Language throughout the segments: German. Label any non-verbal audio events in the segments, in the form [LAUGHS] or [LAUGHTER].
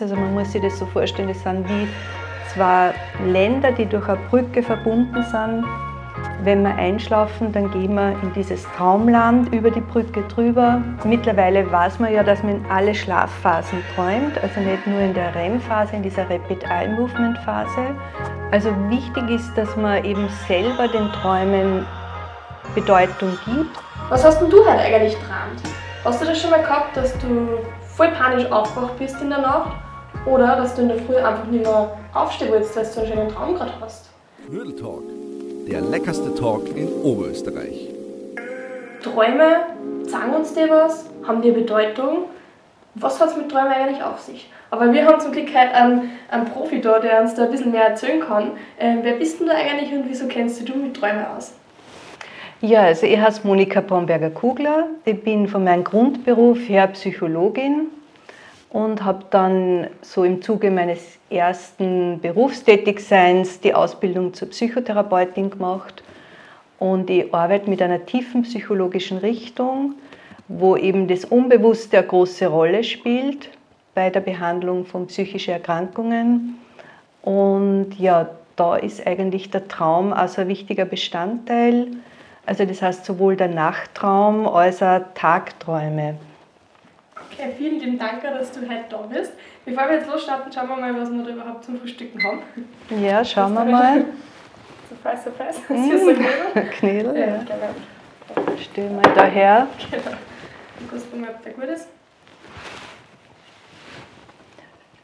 Also man muss sich das so vorstellen, das sind wie zwei Länder, die durch eine Brücke verbunden sind. Wenn wir einschlafen, dann gehen wir in dieses Traumland über die Brücke drüber. Mittlerweile weiß man ja, dass man in alle Schlafphasen träumt, also nicht nur in der REM-Phase, in dieser Rapid Eye Movement Phase. Also wichtig ist, dass man eben selber den Träumen Bedeutung gibt. Was hast denn du heute eigentlich geträumt? Hast du das schon mal gehabt, dass du voll panisch aufgewacht bist in der Nacht oder dass du in der Früh einfach nicht mehr aufstehen willst, weil du einen schönen Traum gerade hast. Knödeltalk, der leckerste Talk in Oberösterreich. Träume, sagen uns dir was, haben dir Bedeutung. Was hat es mit Träumen eigentlich auf sich? Aber wir haben zum Glück heute einen, einen Profi da, der uns da ein bisschen mehr erzählen kann. Ähm, wer bist denn du eigentlich und wieso kennst du dich mit Träumen aus? Ja, also ich heiße Monika Bomberger-Kugler. Ich bin von meinem Grundberuf her Psychologin und habe dann so im Zuge meines ersten Berufstätigseins die Ausbildung zur Psychotherapeutin gemacht. Und ich arbeite mit einer tiefen psychologischen Richtung, wo eben das Unbewusste eine große Rolle spielt bei der Behandlung von psychischen Erkrankungen. Und ja, da ist eigentlich der Traum also ein wichtiger Bestandteil. Also das heißt sowohl der Nachttraum als auch Tagträume. Okay, vielen lieben Dank, dass du heute da bist. Bevor wir jetzt losstarten, schauen wir mal, was wir da überhaupt zum Frühstücken haben. Ja, schauen wir mal. surprise, surprise. Ist so Knödel. [LAUGHS] Knödel, ja. ja. Stell mal daher. Genau. Kannst mal, ob der gut ist.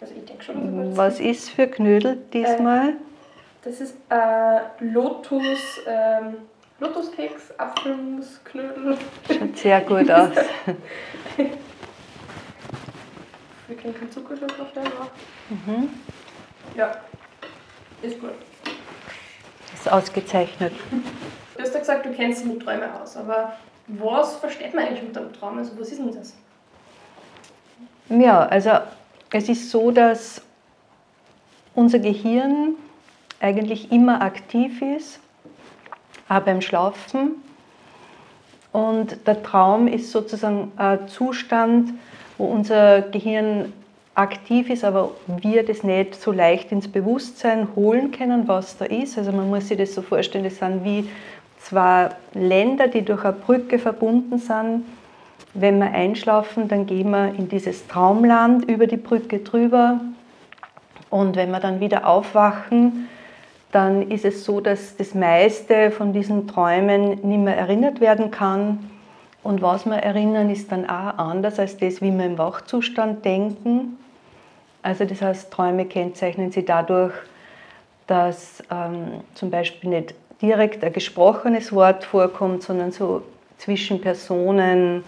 Also ich denke schon, dass er gut ist. Was ist für Knödel diesmal? Das ist äh, Lotus, ähm, Lotuskeks, Apfelmusknödel. Schaut sehr gut aus. [LAUGHS] Wir können keinen Zuckerschluck stellen, aber Mhm. ja, ist gut. Ist ausgezeichnet. Du hast ja gesagt, du kennst dich mit Träumen aus, aber was versteht man eigentlich unter einem Traum? Also was ist denn das? Ja, also es ist so, dass unser Gehirn eigentlich immer aktiv ist, auch beim Schlafen. Und der Traum ist sozusagen ein Zustand, wo unser Gehirn aktiv ist, aber wir das nicht so leicht ins Bewusstsein holen können, was da ist. Also man muss sich das so vorstellen, das sind wie zwei Länder, die durch eine Brücke verbunden sind. Wenn wir einschlafen, dann gehen wir in dieses Traumland über die Brücke drüber. Und wenn wir dann wieder aufwachen, dann ist es so, dass das meiste von diesen Träumen nicht mehr erinnert werden kann. Und was wir erinnern, ist dann auch anders als das, wie wir im Wachzustand denken. Also das heißt, Träume kennzeichnen sich dadurch, dass ähm, zum Beispiel nicht direkt ein gesprochenes Wort vorkommt, sondern so zwischen Personen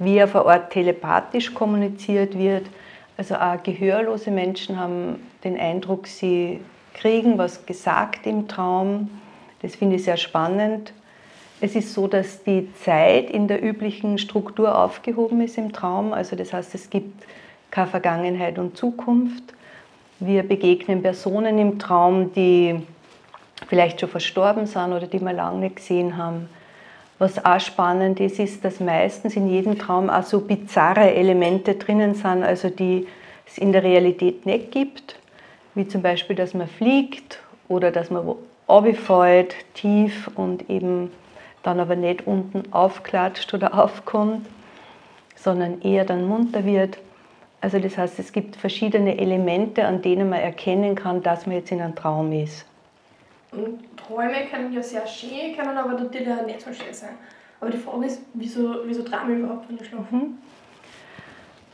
wie auf Art telepathisch kommuniziert wird. Also auch gehörlose Menschen haben den Eindruck, sie kriegen was gesagt im Traum. Das finde ich sehr spannend. Es ist so, dass die Zeit in der üblichen Struktur aufgehoben ist im Traum. Also das heißt, es gibt keine Vergangenheit und Zukunft. Wir begegnen Personen im Traum, die vielleicht schon verstorben sind oder die wir lange nicht gesehen haben. Was auch spannend ist, ist, dass meistens in jedem Traum auch so bizarre Elemente drinnen sind, also die es in der Realität nicht gibt, wie zum Beispiel, dass man fliegt oder dass man wo tief und eben dann aber nicht unten aufklatscht oder aufkommt, sondern eher dann munter wird. Also das heißt, es gibt verschiedene Elemente, an denen man erkennen kann, dass man jetzt in einem Traum ist. Und Träume können ja sehr schön, können aber natürlich auch nicht so schön sein. Aber die Frage ist, wieso, wieso träumen wir überhaupt, wenn wir schlafen?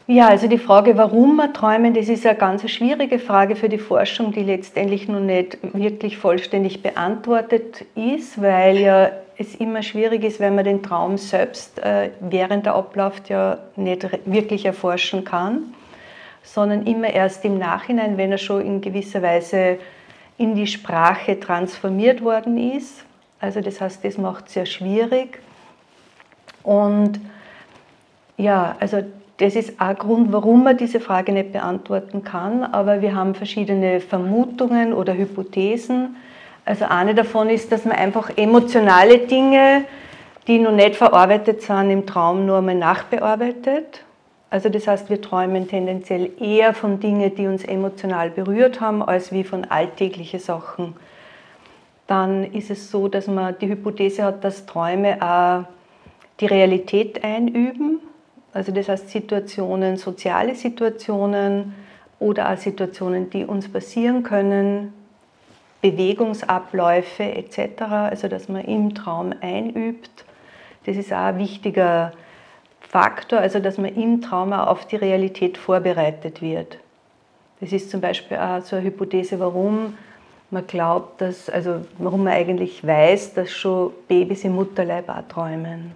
Ja, also die Frage, warum wir träumen, das ist eine ganz schwierige Frage für die Forschung, die letztendlich noch nicht wirklich vollständig beantwortet ist, weil ja es immer schwierig ist, wenn man den Traum selbst äh, während der abläuft ja nicht wirklich erforschen kann, sondern immer erst im Nachhinein, wenn er schon in gewisser Weise in die Sprache transformiert worden ist. Also das heißt, das macht es sehr schwierig. Und ja, also das ist ein Grund, warum man diese Frage nicht beantworten kann, aber wir haben verschiedene Vermutungen oder Hypothesen. Also eine davon ist, dass man einfach emotionale Dinge, die noch nicht verarbeitet sind, im Traum nur einmal nachbearbeitet. Also das heißt, wir träumen tendenziell eher von Dingen, die uns emotional berührt haben, als wie von alltäglichen Sachen. Dann ist es so, dass man die Hypothese hat, dass Träume auch die Realität einüben. Also das heißt Situationen, soziale Situationen oder auch Situationen, die uns passieren können, Bewegungsabläufe etc. Also dass man im Traum einübt. Das ist auch ein wichtiger Faktor, also dass man im Trauma auf die Realität vorbereitet wird. Das ist zum Beispiel auch so eine Hypothese, warum man glaubt, dass, also warum man eigentlich weiß, dass schon Babys im Mutterleib auch träumen.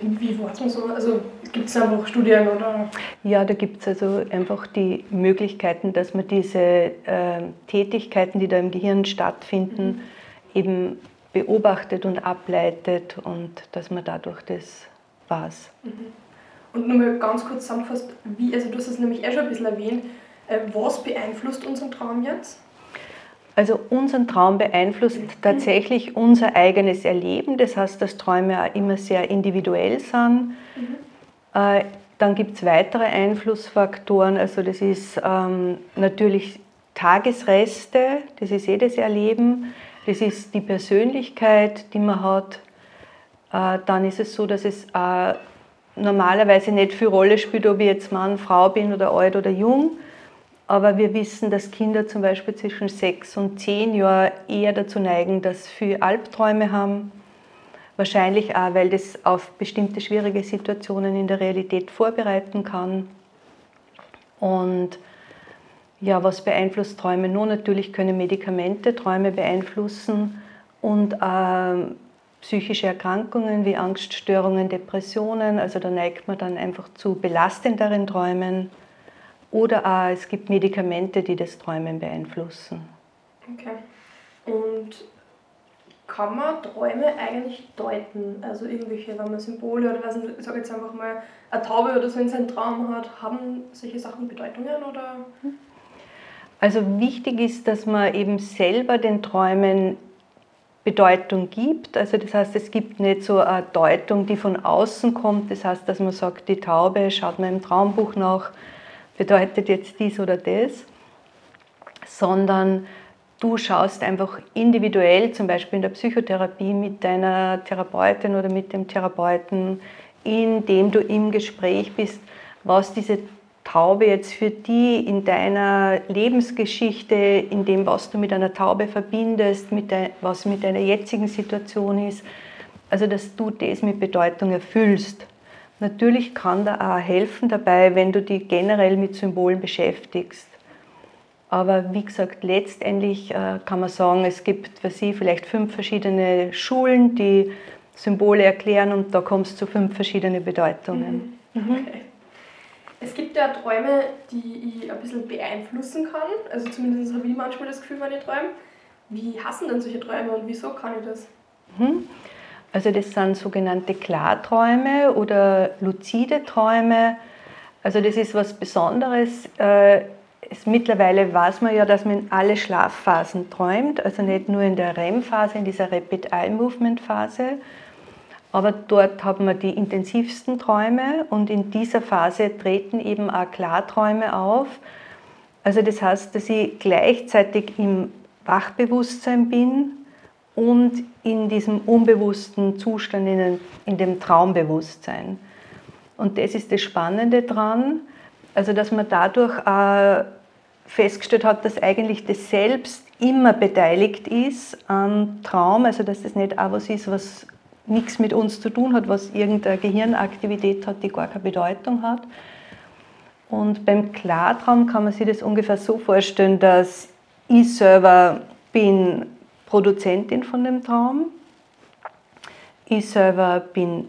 Wie weiß man so? Also gibt es einfach Studien oder? Ja, da gibt es also einfach die Möglichkeiten, dass man diese äh, Tätigkeiten, die da im Gehirn stattfinden, mhm. eben beobachtet und ableitet und dass man dadurch das was. Mhm. Und nur mal ganz kurz zusammenfasst, wie, also du hast es nämlich eh schon ein bisschen erwähnt, äh, was beeinflusst unseren Traum jetzt? Also unseren Traum beeinflusst tatsächlich unser eigenes Erleben. Das heißt, dass Träume auch immer sehr individuell sind. Mhm. Äh, dann gibt es weitere Einflussfaktoren. Also das ist ähm, natürlich Tagesreste, das ist jedes Erleben. Das ist die Persönlichkeit, die man hat. Äh, dann ist es so, dass es äh, normalerweise nicht viel Rolle spielt, ob ich jetzt Mann, Frau bin oder alt oder jung. Aber wir wissen, dass Kinder zum Beispiel zwischen sechs und zehn Jahren eher dazu neigen, dass sie viel Albträume haben. Wahrscheinlich auch, weil das auf bestimmte schwierige Situationen in der Realität vorbereiten kann. Und ja, was beeinflusst Träume? Nur natürlich können Medikamente Träume beeinflussen und äh, psychische Erkrankungen wie Angststörungen, Depressionen. Also da neigt man dann einfach zu belastenderen Träumen. Oder auch, es gibt Medikamente, die das Träumen beeinflussen. Okay. Und kann man Träume eigentlich deuten? Also irgendwelche, wenn man Symbole oder was, ich sage jetzt einfach mal, eine Taube oder so in seinem Traum hat, haben solche Sachen Bedeutungen oder? Also wichtig ist, dass man eben selber den Träumen Bedeutung gibt. Also das heißt, es gibt nicht so eine Deutung, die von außen kommt. Das heißt, dass man sagt, die Taube, schaut man im Traumbuch nach, bedeutet jetzt dies oder das, sondern du schaust einfach individuell, zum Beispiel in der Psychotherapie mit deiner Therapeutin oder mit dem Therapeuten, indem du im Gespräch bist, was diese Taube jetzt für die in deiner Lebensgeschichte, in dem, was du mit einer Taube verbindest, mit de, was mit deiner jetzigen Situation ist, also dass du das mit Bedeutung erfüllst. Natürlich kann da auch helfen dabei, wenn du dich generell mit Symbolen beschäftigst. Aber wie gesagt, letztendlich äh, kann man sagen, es gibt für sie vielleicht fünf verschiedene Schulen, die Symbole erklären und da kommst du zu fünf verschiedenen Bedeutungen. Mhm. mhm. Okay. Es gibt ja Träume, die ich ein bisschen beeinflussen kann. Also zumindest habe ich manchmal das Gefühl, wenn ich träume. Wie hassen denn solche Träume und wieso kann ich das? Mhm. Also das sind sogenannte Klarträume oder luzide Träume. Also das ist was Besonderes. Äh, es, mittlerweile weiß man ja, dass man in alle Schlafphasen träumt, also nicht nur in der REM-Phase, in dieser Rapid Eye Movement Phase, aber dort haben wir die intensivsten Träume und in dieser Phase treten eben auch Klarträume auf. Also das heißt, dass ich gleichzeitig im Wachbewusstsein bin und in diesem unbewussten Zustand, in, in dem Traumbewusstsein. Und das ist das Spannende dran, also dass man dadurch auch festgestellt hat, dass eigentlich das Selbst immer beteiligt ist am Traum, also dass das nicht auch was ist, was nichts mit uns zu tun hat, was irgendeine Gehirnaktivität hat, die gar keine Bedeutung hat. Und beim Klartraum kann man sich das ungefähr so vorstellen, dass ich selber bin Produzentin von dem Traum, ich selber bin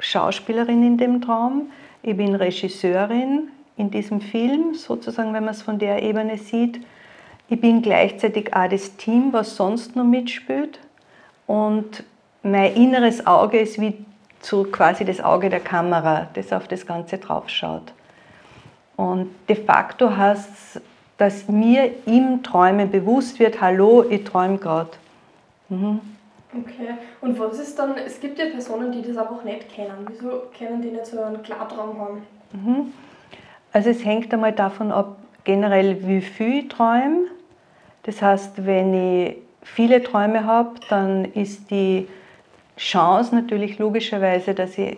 Schauspielerin in dem Traum, ich bin Regisseurin in diesem Film, sozusagen, wenn man es von der Ebene sieht. Ich bin gleichzeitig auch das Team, was sonst noch mitspielt. Und mein inneres Auge ist wie so quasi das Auge der Kamera, das auf das Ganze draufschaut. Und de facto heißt es, dass mir im Träumen bewusst wird, hallo, ich träume gerade. Mhm. Okay, und was ist dann, es gibt ja Personen, die das einfach nicht kennen. Wieso können die nicht so einen Klartraum haben? Mhm. Also es hängt einmal davon ab, generell wie viel träume. Das heißt, wenn ich viele Träume habe, dann ist die Chance natürlich logischerweise, dass ich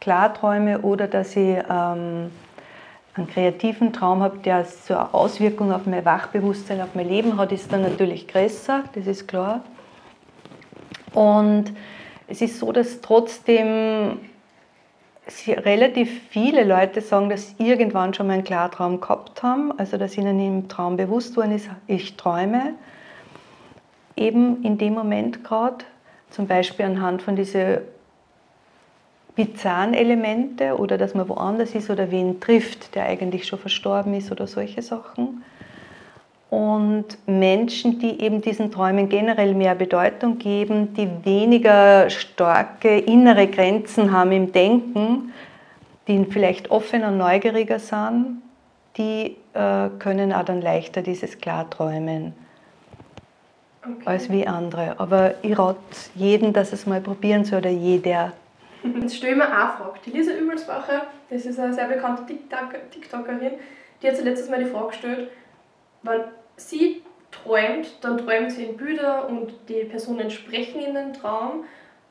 klar träume oder dass ich ähm, einen kreativen Traum habe, der so eine Auswirkung auf mein Wachbewusstsein, auf mein Leben hat, ist dann natürlich größer, das ist klar. Und es ist so, dass trotzdem relativ viele Leute sagen, dass sie irgendwann schon mal einen Klartraum gehabt haben, also dass ihnen im Traum bewusst worden ist, ich träume. Eben in dem Moment gerade, zum Beispiel anhand von diesen bizarren Elemente oder dass man woanders ist oder wen trifft, der eigentlich schon verstorben ist oder solche Sachen. Und Menschen, die eben diesen Träumen generell mehr Bedeutung geben, die weniger starke innere Grenzen haben im Denken, die vielleicht offener und neugieriger sind, die äh, können auch dann leichter dieses Klarträumen okay. als wie andere. Aber ich rate jeden, dass es mal probieren soll oder jeder. Jetzt stelle ich mir eine Frage. Die Lisa Übelsbacher, das ist eine sehr bekannte TikTokerin, die hat sich letztes Mal die Frage gestellt, wenn sie träumt, dann träumt sie in Bilder und die Personen sprechen in den Traum.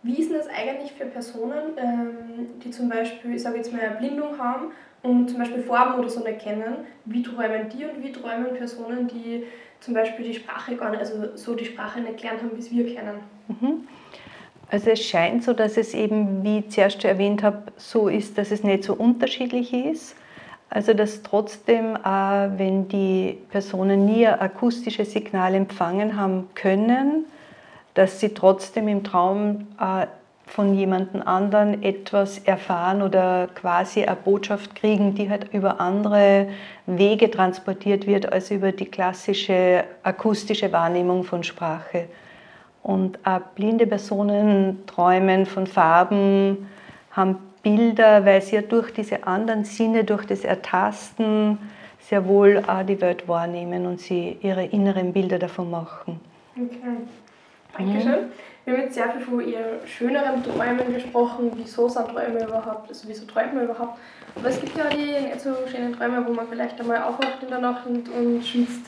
Wie ist das eigentlich für Personen, ähm, die zum Beispiel, ich sage jetzt mal, eine Blindung haben und zum Beispiel Farben oder so nicht kennen? Wie träumen die und wie träumen Personen, die zum Beispiel die Sprache gar nicht, also so die Sprache nicht gelernt haben, wie es wir kennen? Mhm. Also es scheint so, dass es eben, wie ich zuerst erwähnt habe, so ist, dass es nicht so unterschiedlich ist. Also dass trotzdem, äh, wenn die Personen nie ein akustisches Signal empfangen haben können, dass sie trotzdem im Traum äh, von jemandem anderen etwas erfahren oder quasi eine Botschaft kriegen, die halt über andere Wege transportiert wird als über die klassische akustische Wahrnehmung von Sprache. Und auch blinde Personen träumen von Farben, haben Bilder, weil sie ja durch diese anderen Sinne, durch das Ertasten sehr wohl auch die Welt wahrnehmen und sie ihre inneren Bilder davon machen. Okay, Dankeschön. Mhm. Wir haben jetzt sehr viel von Ihren schöneren Träumen gesprochen. Wieso sind Träume überhaupt? Also wieso träumt man überhaupt? Aber es gibt ja auch die nicht so schönen Träume, wo man vielleicht einmal aufwacht in der Nacht und, und schwitzt.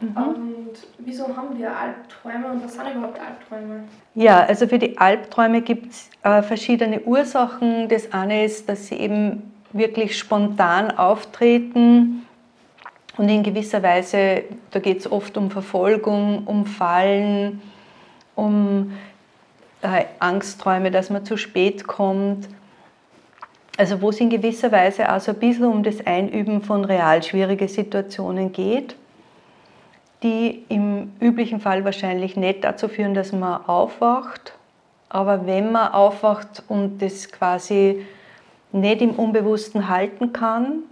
Mhm. Und wieso haben wir Albträume und was sind überhaupt Albträume? Ja, also für die Albträume gibt es äh, verschiedene Ursachen. Das eine ist, dass sie eben wirklich spontan auftreten und in gewisser Weise, da geht es oft um Verfolgung, um Fallen, um äh, Angstträume, dass man zu spät kommt. Also wo es in gewisser Weise auch so ein bisschen um das Einüben von real schwierigen Situationen geht die im üblichen Fall wahrscheinlich nicht dazu führen, dass man aufwacht. Aber wenn man aufwacht und das quasi nicht im Unbewussten halten kann,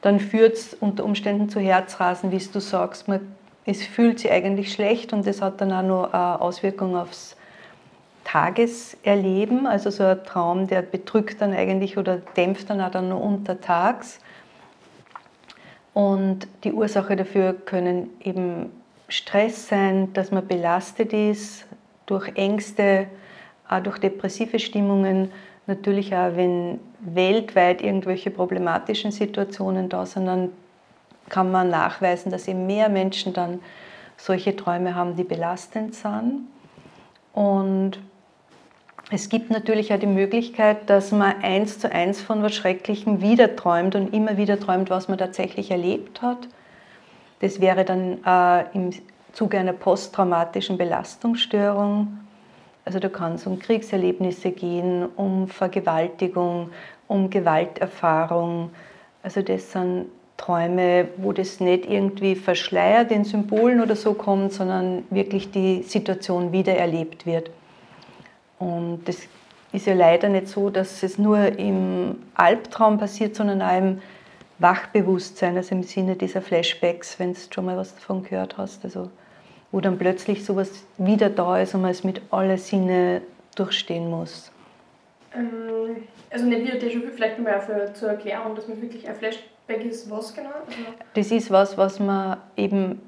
dann führt es unter Umständen zu Herzrasen, wie du sagst. Man, es fühlt sich eigentlich schlecht und das hat dann auch noch eine Auswirkung aufs Tageserleben. Also so ein Traum, der bedrückt dann eigentlich oder dämpft dann auch dann nur untertags. Und die Ursache dafür können eben Stress sein, dass man belastet ist durch Ängste, auch durch depressive Stimmungen. Natürlich auch, wenn weltweit irgendwelche problematischen Situationen da sind, dann kann man nachweisen, dass eben mehr Menschen dann solche Träume haben, die belastend sind. Und es gibt natürlich auch die Möglichkeit, dass man eins zu eins von was Schrecklichem wieder träumt und immer wieder träumt, was man tatsächlich erlebt hat. Das wäre dann äh, im Zuge einer posttraumatischen Belastungsstörung. Also da kann es um Kriegserlebnisse gehen, um Vergewaltigung, um Gewalterfahrung. Also das sind Träume, wo das nicht irgendwie verschleiert in Symbolen oder so kommt, sondern wirklich die Situation wieder erlebt wird. Und das ist ja leider nicht so, dass es nur im Albtraum passiert, sondern auch im Wachbewusstsein, also im Sinne dieser Flashbacks, wenn du schon mal was davon gehört hast. Also, wo dann plötzlich sowas wieder da ist und man es mit allen Sinne durchstehen muss. Ähm, also nicht wieder Déjà-vu, vielleicht nochmal für, zur Erklärung, dass man wirklich ein Flashback ist, was genau? Also das ist was, was man eben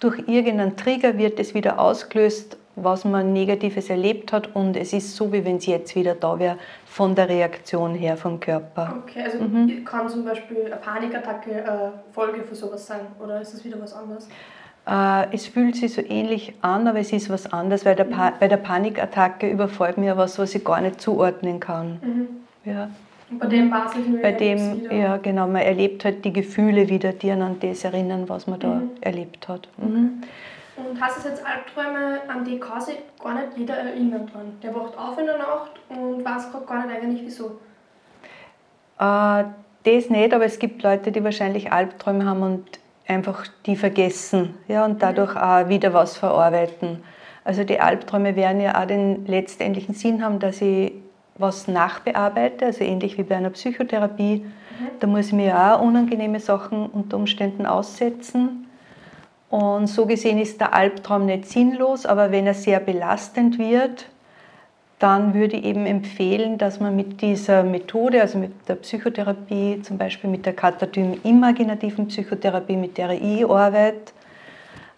durch irgendeinen Trigger wird es wieder ausgelöst was man Negatives erlebt hat und es ist so, wie wenn es jetzt wieder da wäre, von der Reaktion her vom Körper. Okay, also kann zum Beispiel eine Panikattacke eine Folge für sowas sein oder ist das wieder was anderes? Äh, es fühlt sich so ähnlich an, aber es ist was anderes, weil der pa bei der Panikattacke überfällt mir was, was ich gar nicht zuordnen kann. Ja. Und bei dem war es nicht Bei dem, wieder. ja genau, man erlebt halt die Gefühle wieder, die an das erinnern, was man da erlebt hat. Mhm. Und hast es jetzt Albträume, an die kann sich gar nicht jeder erinnern dran? Der wacht auf in der Nacht und weiß gerade gar nicht eigentlich wieso. Äh, das nicht, aber es gibt Leute, die wahrscheinlich Albträume haben und einfach die vergessen ja, und dadurch auch wieder was verarbeiten. Also die Albträume werden ja auch den letztendlichen Sinn haben, dass ich was nachbearbeite, also ähnlich wie bei einer Psychotherapie. Da muss ich mir ja auch unangenehme Sachen unter Umständen aussetzen. Und so gesehen ist der Albtraum nicht sinnlos, aber wenn er sehr belastend wird, dann würde ich eben empfehlen, dass man mit dieser Methode, also mit der Psychotherapie, zum Beispiel mit der Katatom-imaginativen Psychotherapie, mit der ich arbeite,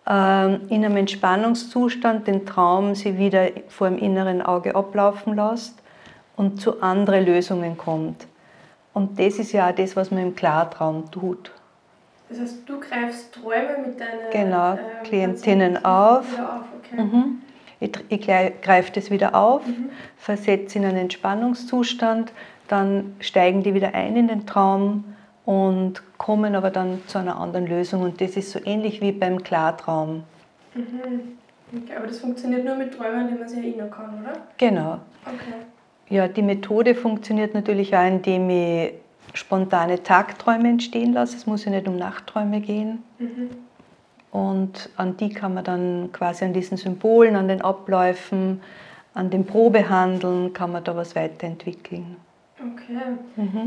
ähm, in einem Entspannungszustand den Traum sie wieder vor dem inneren Auge ablaufen lässt und zu anderen Lösungen kommt. Und das ist ja auch das, was man im Klartraum tut. Das heißt, du greifst Träume mit deinen Genau, ähm, Klientinnen auf. Auf okay. Mhm. Ich, ich greife das wieder auf, versetze in einen Entspannungszustand, dann steigen die wieder ein in den Traum und kommen aber dann zu einer anderen Lösung. Und das ist so ähnlich wie beim Klartraum. Okay, aber das funktioniert nur mit Träumen, die man sich erinnern kann, oder? Genau. Okay. Ja, die Methode funktioniert natürlich auch, indem ich spontane Tagträume entstehen lasse. Es muss ja nicht um Nachtträume gehen. Und an die kann man dann quasi an diesen Symbolen, an den Abläufen, an dem Probehandeln, kann man da was weiterentwickeln. Okay.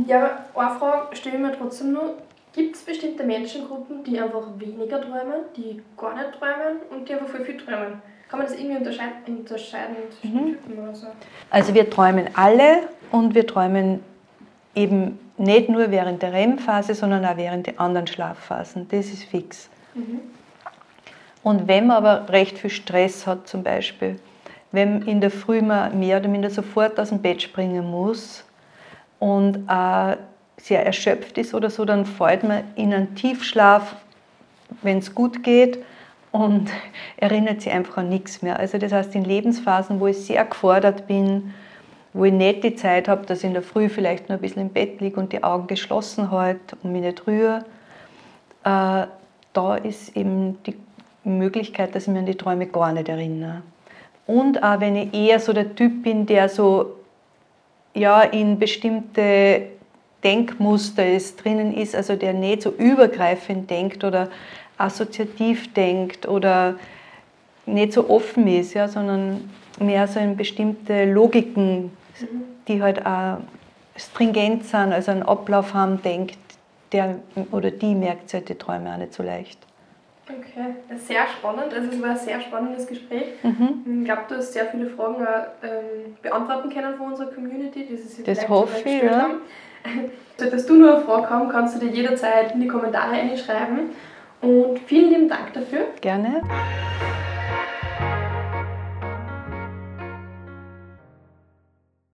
Ja, aber eine Frage stelle ich mir trotzdem nur. Gibt es bestimmte Menschengruppen, die einfach weniger träumen, die gar nicht träumen und die einfach voll viel träumen? Kann man das irgendwie unterscheiden, unterscheiden zwischen Typen oder so? Also wir träumen alle und wir träumen eben nicht nur während der REM-Phase, sondern auch während der anderen Schlafphasen. Das ist fix. Und wenn man aber recht viel Stress hat zum Beispiel, wenn in der Früh man mehr oder minder sofort aus dem Bett springen muss und äh, sehr erschöpft ist oder so, dann fällt man in einen Tiefschlaf, wenn es gut geht und [LAUGHS] erinnert sich einfach an nichts mehr. Also das heißt, in Lebensphasen, wo ich sehr gefordert bin, wo ich nicht die Zeit habe, dass ich in der Früh vielleicht nur ein bisschen im Bett liege und die Augen geschlossen halte und mich nicht rühre, äh, da ist eben die Möglichkeit, dass ich mich an die Träume gar nicht erinnere. Und auch wenn ich eher so der Typ bin, der so ja, in bestimmte Denkmuster ist, drinnen ist, also der nicht so übergreifend denkt oder assoziativ denkt oder nicht so offen ist, ja, sondern mehr so in bestimmte Logiken, die halt auch stringent sind, also einen Ablauf haben, denkt, der oder die merkt sich halt die Träume auch nicht so leicht. Okay, das ist sehr spannend. Also es war ein sehr spannendes Gespräch. Mhm. Ich glaube, du hast sehr viele Fragen auch, ähm, beantworten können von unserer Community, die sie Das hoffe ich, ja. haben. [LAUGHS] Solltest du nur eine Frage haben, kannst du dir jederzeit in die Kommentare einschreiben. Und vielen lieben Dank dafür. Gerne.